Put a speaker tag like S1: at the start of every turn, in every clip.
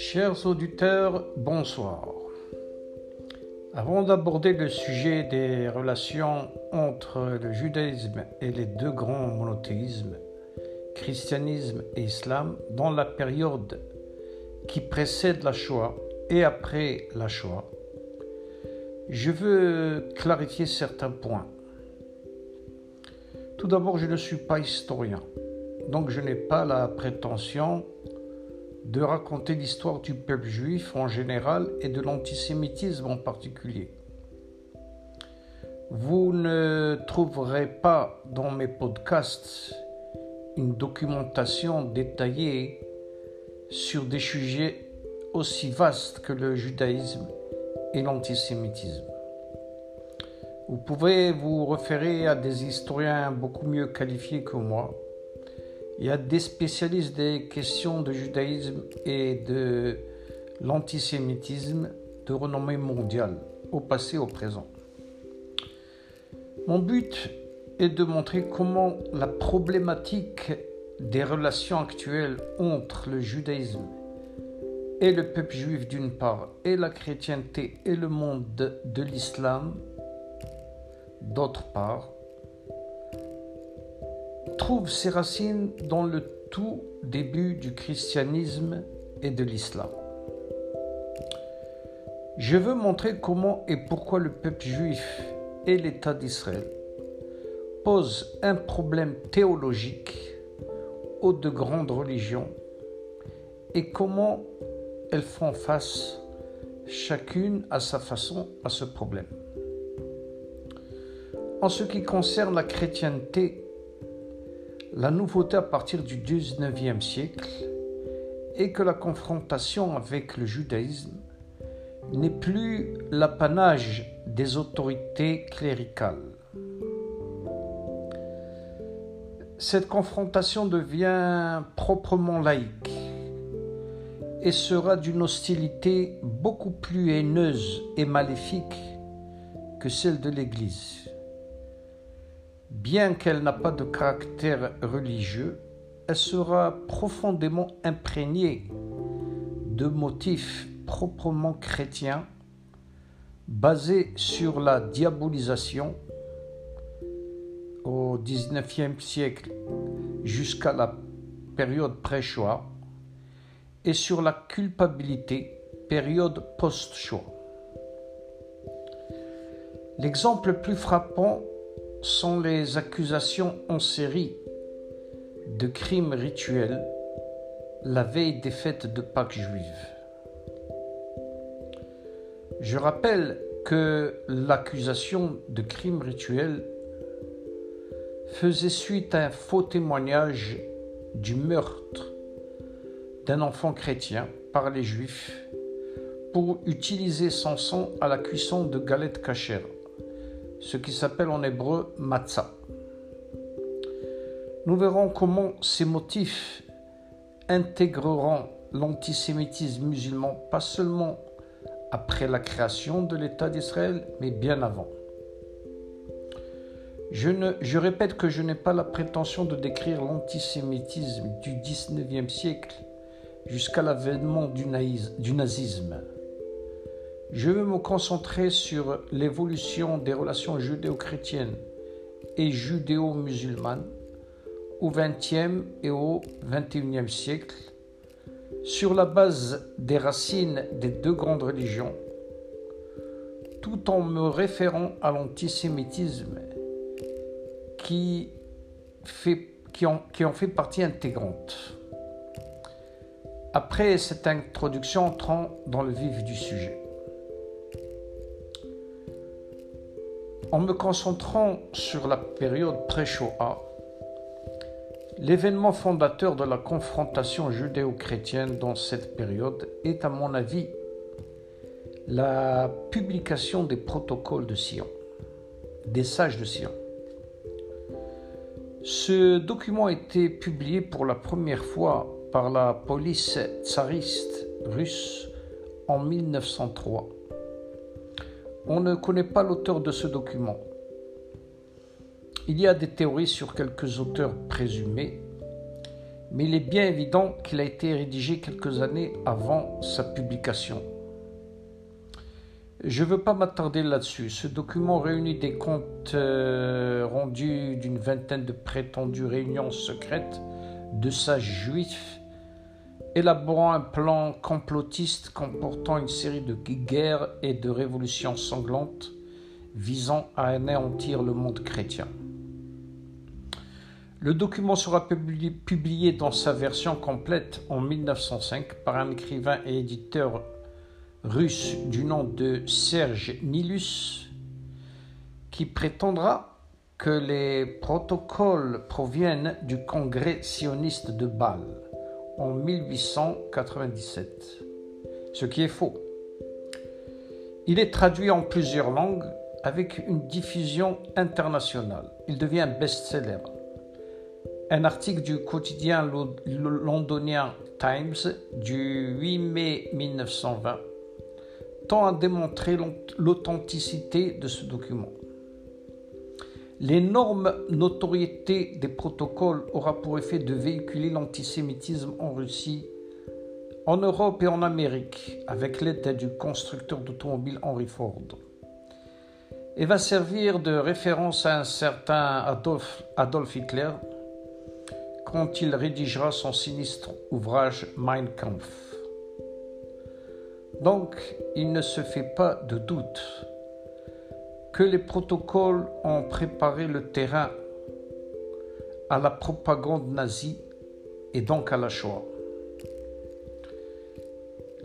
S1: Chers auditeurs, bonsoir. Avant d'aborder le sujet des relations entre le judaïsme et les deux grands monothéismes, christianisme et islam, dans la période qui précède la Shoah et après la Shoah, je veux clarifier certains points. Tout d'abord, je ne suis pas historien, donc je n'ai pas la prétention de raconter l'histoire du peuple juif en général et de l'antisémitisme en particulier. Vous ne trouverez pas dans mes podcasts une documentation détaillée sur des sujets aussi vastes que le judaïsme et l'antisémitisme. Vous pouvez vous référer à des historiens beaucoup mieux qualifiés que moi. Il y a des spécialistes des questions de judaïsme et de l'antisémitisme de renommée mondiale, au passé au présent. Mon but est de montrer comment la problématique des relations actuelles entre le judaïsme et le peuple juif d'une part, et la chrétienté et le monde de l'islam d'autre part, trouve ses racines dans le tout début du christianisme et de l'islam. Je veux montrer comment et pourquoi le peuple juif et l'État d'Israël posent un problème théologique aux deux grandes religions et comment elles font face chacune à sa façon à ce problème. En ce qui concerne la chrétienté, la nouveauté à partir du 19e siècle est que la confrontation avec le judaïsme n'est plus l'apanage des autorités cléricales. Cette confrontation devient proprement laïque et sera d'une hostilité beaucoup plus haineuse et maléfique que celle de l'Église. Bien qu'elle n'a pas de caractère religieux, elle sera profondément imprégnée de motifs proprement chrétiens basés sur la diabolisation au XIXe siècle jusqu'à la période pré-Shoah et sur la culpabilité période post-Shoah. L'exemple le plus frappant sont les accusations en série de crimes rituels la veille des fêtes de Pâques juives. Je rappelle que l'accusation de crimes rituels faisait suite à un faux témoignage du meurtre d'un enfant chrétien par les juifs pour utiliser son sang à la cuisson de galettes cachères ce qui s'appelle en hébreu matzah. Nous verrons comment ces motifs intégreront l'antisémitisme musulman, pas seulement après la création de l'État d'Israël, mais bien avant. Je, répète que je n'ai pas la prétention de décrire l'antisémitisme du XIXe siècle jusqu'à l'avènement du nazisme. Je veux me concentrer sur l'évolution des relations judéo-chrétiennes et judéo-musulmanes au XXe et au XXIe siècle, sur la base des racines des deux grandes religions, tout en me référant à l'antisémitisme qui, en, qui en fait partie intégrante. Après cette introduction, entrons dans le vif du sujet. En me concentrant sur la période pré-Shoah, l'événement fondateur de la confrontation judéo-chrétienne dans cette période est, à mon avis, la publication des protocoles de Sion, des sages de Sion. Ce document a été publié pour la première fois par la police tsariste russe en 1903 on ne connaît pas l'auteur de ce document. Il y a des théories sur quelques auteurs présumés. mais il est bien évident qu'il a été rédigé quelques années avant sa publication. Je ne veux pas m'attarder là-dessus. Ce document réunit des comptes euh, rendus d'une vingtaine de prétendues réunions secrètes de sages juifs, élaborant un plan complotiste comportant une série de guerres et de révolutions sanglantes visant à anéantir le monde chrétien. Le document sera publié dans sa version complète en 1905 par un écrivain et éditeur russe du nom de Serge Nilus, qui prétendra que les protocoles proviennent du congrès sioniste de Bâle en 1897, ce qui est faux. Il est traduit en plusieurs langues avec une diffusion internationale. Il devient best-seller. Un article du quotidien londonien Times du 8 mai 1920 tend à démontrer l'authenticité de ce document. L'énorme notoriété des protocoles aura pour effet de véhiculer l'antisémitisme en Russie, en Europe et en Amérique, avec l'aide du constructeur d'automobiles Henry Ford, et va servir de référence à un certain Adolf, Adolf Hitler quand il rédigera son sinistre ouvrage Mein Kampf. Donc, il ne se fait pas de doute que les protocoles ont préparé le terrain à la propagande nazie et donc à la Shoah.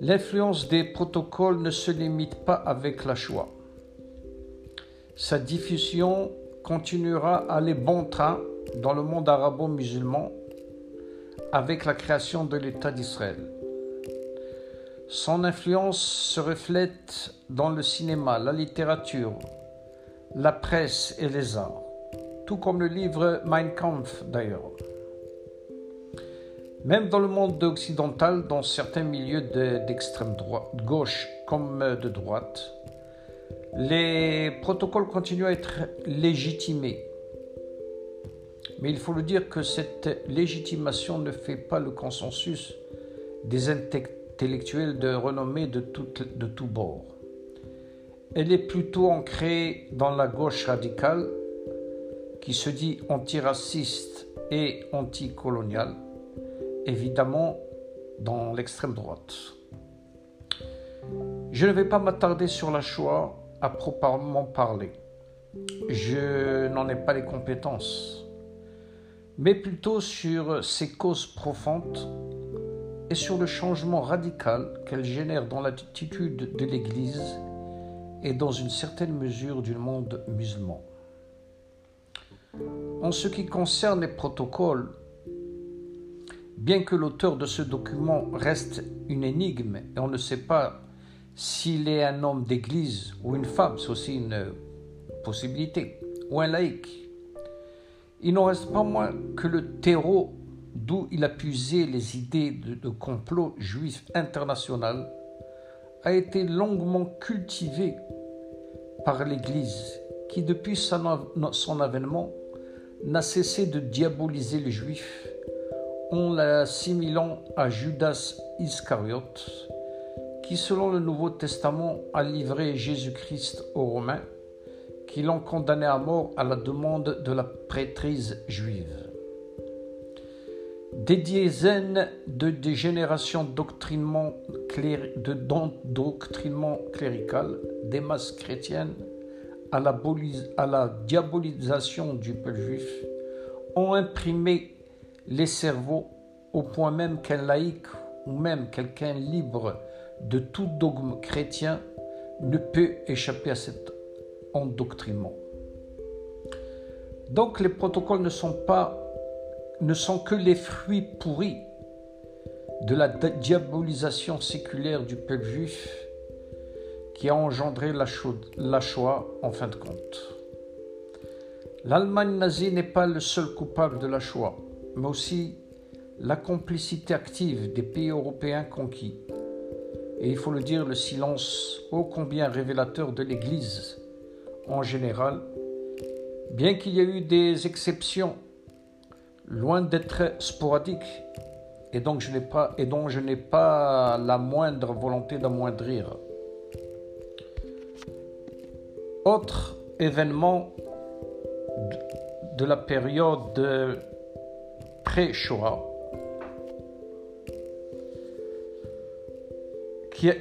S1: L'influence des protocoles ne se limite pas avec la Shoah. Sa diffusion continuera à aller bon train dans le monde arabo-musulman avec la création de l'État d'Israël. Son influence se reflète dans le cinéma, la littérature, la presse et les arts, tout comme le livre Mein Kampf d'ailleurs. Même dans le monde occidental, dans certains milieux d'extrême droite, gauche comme de droite, les protocoles continuent à être légitimés. Mais il faut le dire que cette légitimation ne fait pas le consensus des, intellectuelle de renommée de, de tous bords. Elle est plutôt ancrée dans la gauche radicale qui se dit antiraciste et anticoloniale, évidemment dans l'extrême droite. Je ne vais pas m'attarder sur la Shoah à proprement parler. Je n'en ai pas les compétences, mais plutôt sur ses causes profondes et sur le changement radical qu'elle génère dans l'attitude de l'Église et dans une certaine mesure du monde musulman. En ce qui concerne les protocoles, bien que l'auteur de ce document reste une énigme et on ne sait pas s'il est un homme d'église ou une femme, c'est aussi une possibilité, ou un laïc, il n'en reste pas moins que le terreau d'où il a puisé les idées de, complot juif international, a été longuement cultivé par l'Église, qui depuis son avènement n'a cessé de diaboliser les Juifs en l'assimilant à Judas Iscariote, qui selon le Nouveau Testament a livré Jésus-Christ aux Romains, qui l'ont condamné à mort à la demande de la prêtrise juive. Des dizaines de, générations doctrinement de doctrinement clérical des masses chrétiennes à la, à la diabolisation du peuple juif ont imprimé les cerveaux au point même qu'un laïc ou même quelqu'un libre de tout dogme chrétien ne peut échapper à cet endoctrinement. Donc les protocoles ne sont pas ne sont que les fruits pourris de la diabolisation séculaire du peuple juif qui a engendré la, Shoah en fin de compte. L'Allemagne nazie n'est pas le seul coupable de la Shoah, mais aussi la complicité active des pays européens conquis. Et il faut le dire, le silence ô combien révélateur de l'Église en général, bien qu'il y ait eu des exceptions loin d'être sporadique et donc je n'ai pas et dont je n'ai pas la moindre volonté d'amoindrir. Autre événement de la période pré-Shoah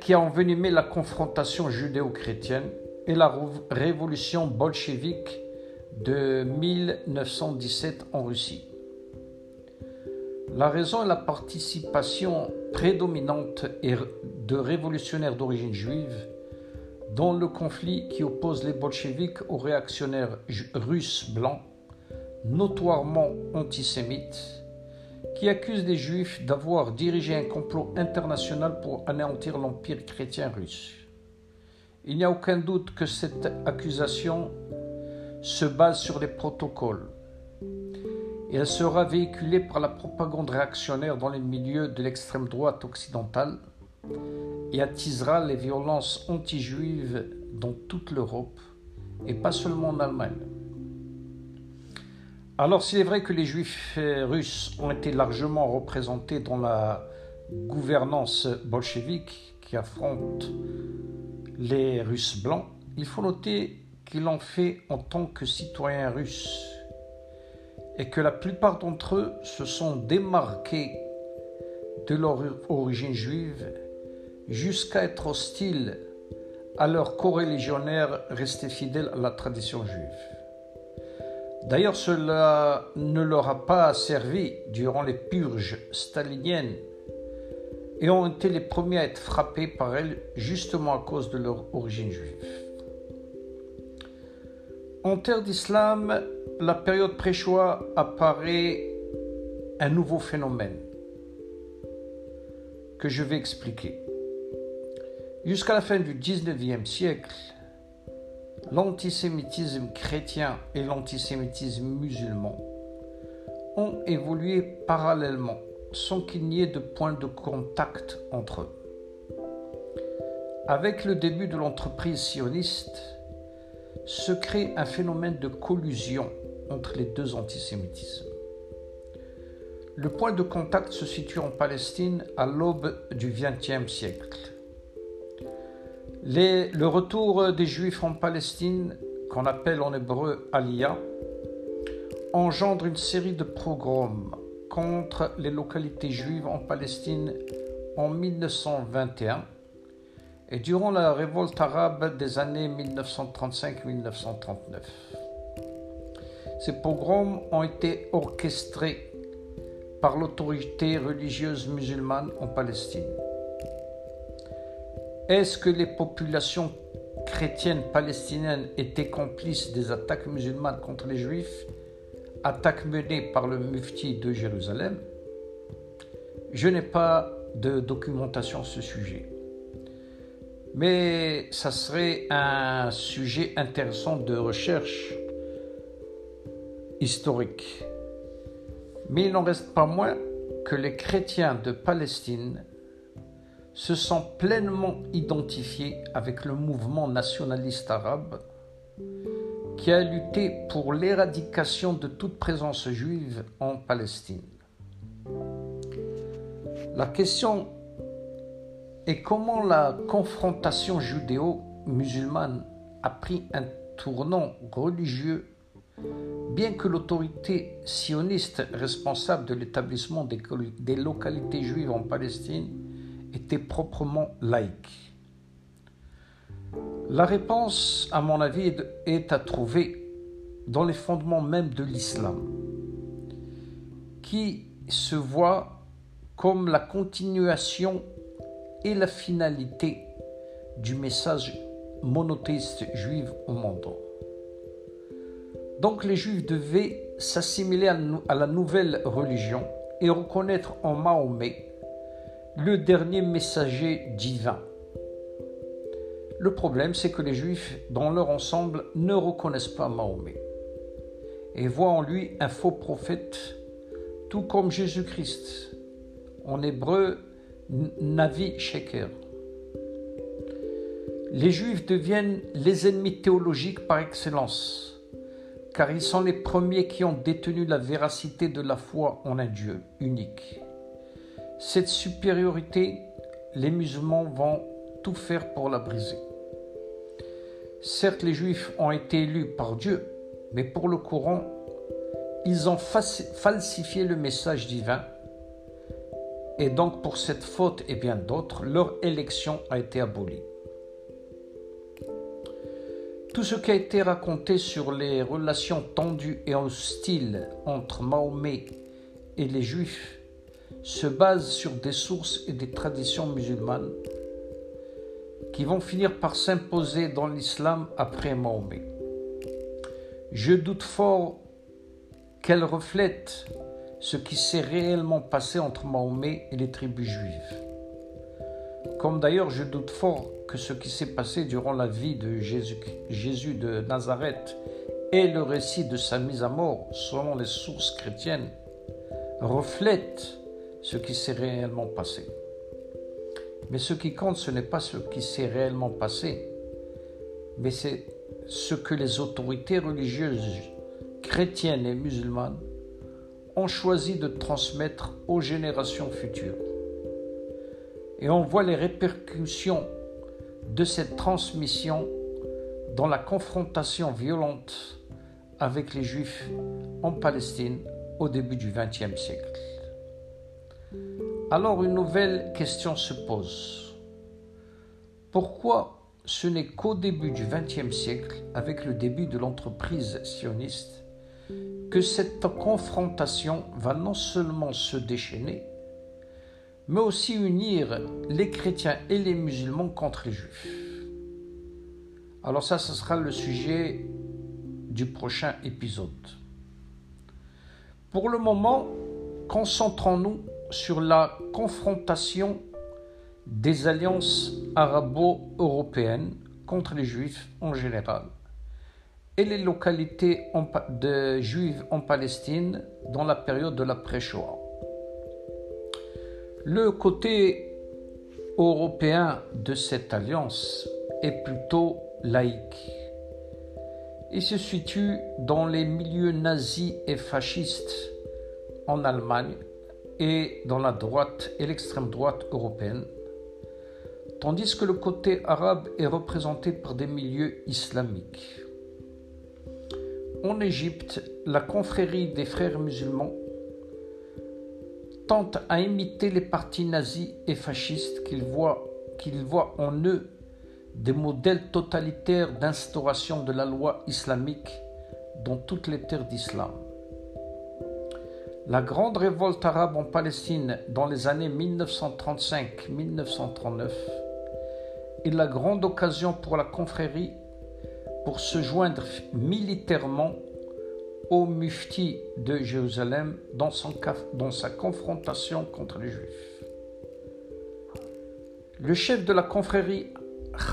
S1: qui a envenimé la confrontation judéo-chrétienne et la révolution bolchevique de 1917 en Russie. La raison est la participation prédominante de révolutionnaires d'origine juive dans le conflit qui oppose les bolcheviks aux réactionnaires russes blancs, notoirement antisémites, qui accusent les juifs d'avoir dirigé un complot international pour anéantir l'empire chrétien russe. Il n'y a aucun doute que cette accusation se base sur les protocoles et elle sera véhiculée par la propagande réactionnaire dans les milieux de l'extrême droite occidentale et attisera les violences anti-juives dans toute l'Europe et pas seulement en Allemagne. Alors s'il est vrai que les juifs russes ont été largement représentés dans la gouvernance bolchevique qui affronte les Russes blancs, il faut noter qu'ils l'ont fait en tant que citoyens russes et que la plupart d'entre eux se sont démarqués de leur origine juive jusqu'à être hostiles à leurs coreligionnaires restés fidèles à la tradition juive. D'ailleurs, cela ne leur a pas servi durant les purges staliniennes et ont été les premiers à être frappés par elles justement à cause de leur origine juive. En terre d'islam, la période pré-choix apparaît un nouveau phénomène que je vais expliquer. Jusqu'à la fin du 19e siècle, l'antisémitisme chrétien et l'antisémitisme musulman ont évolué parallèlement sans qu'il n'y ait de point de contact entre eux. Avec le début de l'entreprise sioniste, se crée un phénomène de collusion entre les deux antisémitismes. Le point de contact se situe en Palestine à l'aube du XXe siècle. le retour des Juifs en Palestine, qu'on appelle en hébreu Aliyah, engendre une série de pogroms contre les localités juives en Palestine en 1921 et durant la révolte arabe des années 1935-1939. Ces pogroms ont été orchestrés par l'autorité religieuse musulmane en Palestine. Est-ce que les populations chrétiennes palestiniennes étaient complices des attaques musulmanes contre les juifs, attaques menées par le mufti de Jérusalem? Je n'ai pas de documentation sur ce sujet. Mais ça serait un sujet intéressant de recherche historique. Mais il n'en reste pas moins que les chrétiens de Palestine se sont pleinement identifiés avec le mouvement nationaliste arabe qui a lutté pour l'éradication de toute présence juive en Palestine. La question est comment la confrontation judéo-musulmane a pris un tournant religieux Bien que l'autorité sioniste responsable de l'établissement des, localités juives en Palestine était proprement laïque. La réponse, à mon avis, est à trouver dans les fondements même de l'islam, qui se voit comme la continuation et la finalité du message monothéiste juif au monde. Donc les Juifs devaient s'assimiler à la nouvelle religion et reconnaître en Mahomet le dernier messager divin. Le problème, c'est que les Juifs, dans leur ensemble, ne reconnaissent pas Mahomet et voient en lui un faux prophète, tout comme Jésus-Christ, en hébreu Navi Sheker. Les Juifs deviennent les ennemis théologiques par excellence car ils sont les premiers qui ont détenu la véracité de la foi en un Dieu unique. Cette supériorité, les musulmans vont tout faire pour la briser. Certes, les Juifs ont été élus par Dieu, mais pour le Coran, ils ont falsifié le message divin. Et donc, pour cette faute et bien d'autres, leur élection a été abolie. Tout ce qui a été raconté sur les relations tendues et hostiles entre Mahomet et les Juifs se base sur des sources et des traditions musulmanes qui vont finir par s'imposer dans l'islam après Mahomet. Je doute fort qu'elles reflètent ce qui s'est réellement passé entre Mahomet et les tribus juives. Comme d'ailleurs je doute fort que ce qui s'est passé durant la vie de Jésus, de Nazareth et le récit de sa mise à mort, selon les sources chrétiennes, reflètent ce qui s'est réellement passé. Mais ce qui compte, ce n'est pas ce qui s'est réellement passé, mais c'est ce que les autorités religieuses chrétiennes et musulmanes ont choisi de transmettre aux générations futures. Et on voit les répercussions de cette transmission dans la confrontation violente avec les Juifs en Palestine au début du XXe siècle. Alors une nouvelle question se pose. Pourquoi ce n'est qu'au début du XXe siècle, avec le début de l'entreprise sioniste, que cette confrontation va non seulement se déchaîner, mais aussi unir les chrétiens et les musulmans contre les juifs. Alors ça, ce sera le sujet du prochain épisode. Pour le moment, concentrons-nous sur la confrontation des alliances arabo-européennes contre les juifs en général et les localités juives en Palestine dans la période de la pré-Shoah. Le côté européen de cette alliance est plutôt laïque. Il se situe dans les milieux nazis et fascistes en Allemagne et dans la droite et l'extrême droite européenne, tandis que le côté arabe est représenté par des milieux islamiques. En Égypte, la confrérie des frères musulmans tente à imiter les partis nazis et fascistes qu'ils voient, en eux des modèles totalitaires d'instauration de la loi islamique dans toutes les terres d'islam. La grande révolte arabe en Palestine dans les années 1935-1939 est la grande occasion pour la confrérie pour se joindre militairement au mufti de Jérusalem dans, sa confrontation contre les Juifs. Le chef de la confrérie,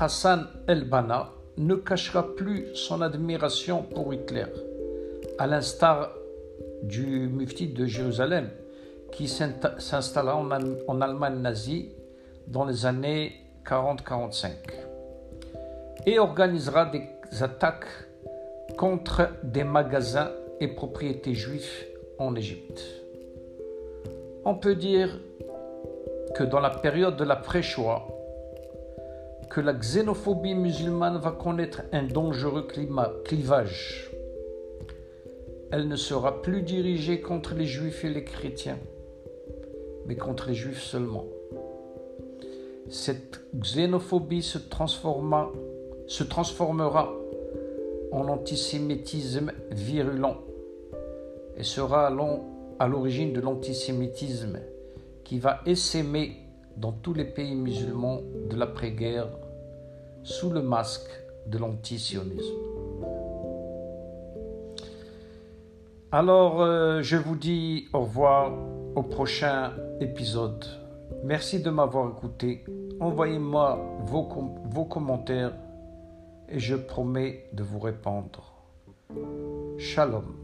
S1: Hassan el-Banna, ne cachera plus son admiration pour Hitler, à l'instar du mufti de Jérusalem, qui s'installa en, Allemagne nazie dans les années 40-45 et organisera des attaques contre des magasins et propriétés juifs en Égypte. On peut dire que dans la période de la pré-Shoah, que la xénophobie musulmane va connaître un dangereux clivage elle ne sera plus dirigée contre les juifs et les chrétiens, mais contre les juifs seulement. Cette xénophobie se, se transformera en antisémitisme virulent et sera à l'origine de l'antisémitisme qui va essaimer dans tous les pays musulmans de l'après-guerre sous le masque de l'antisionisme. Alors, euh, je vous dis au revoir au prochain épisode. Merci de m'avoir écouté. Envoyez-moi vos, vos commentaires et je promets de vous répondre. Shalom.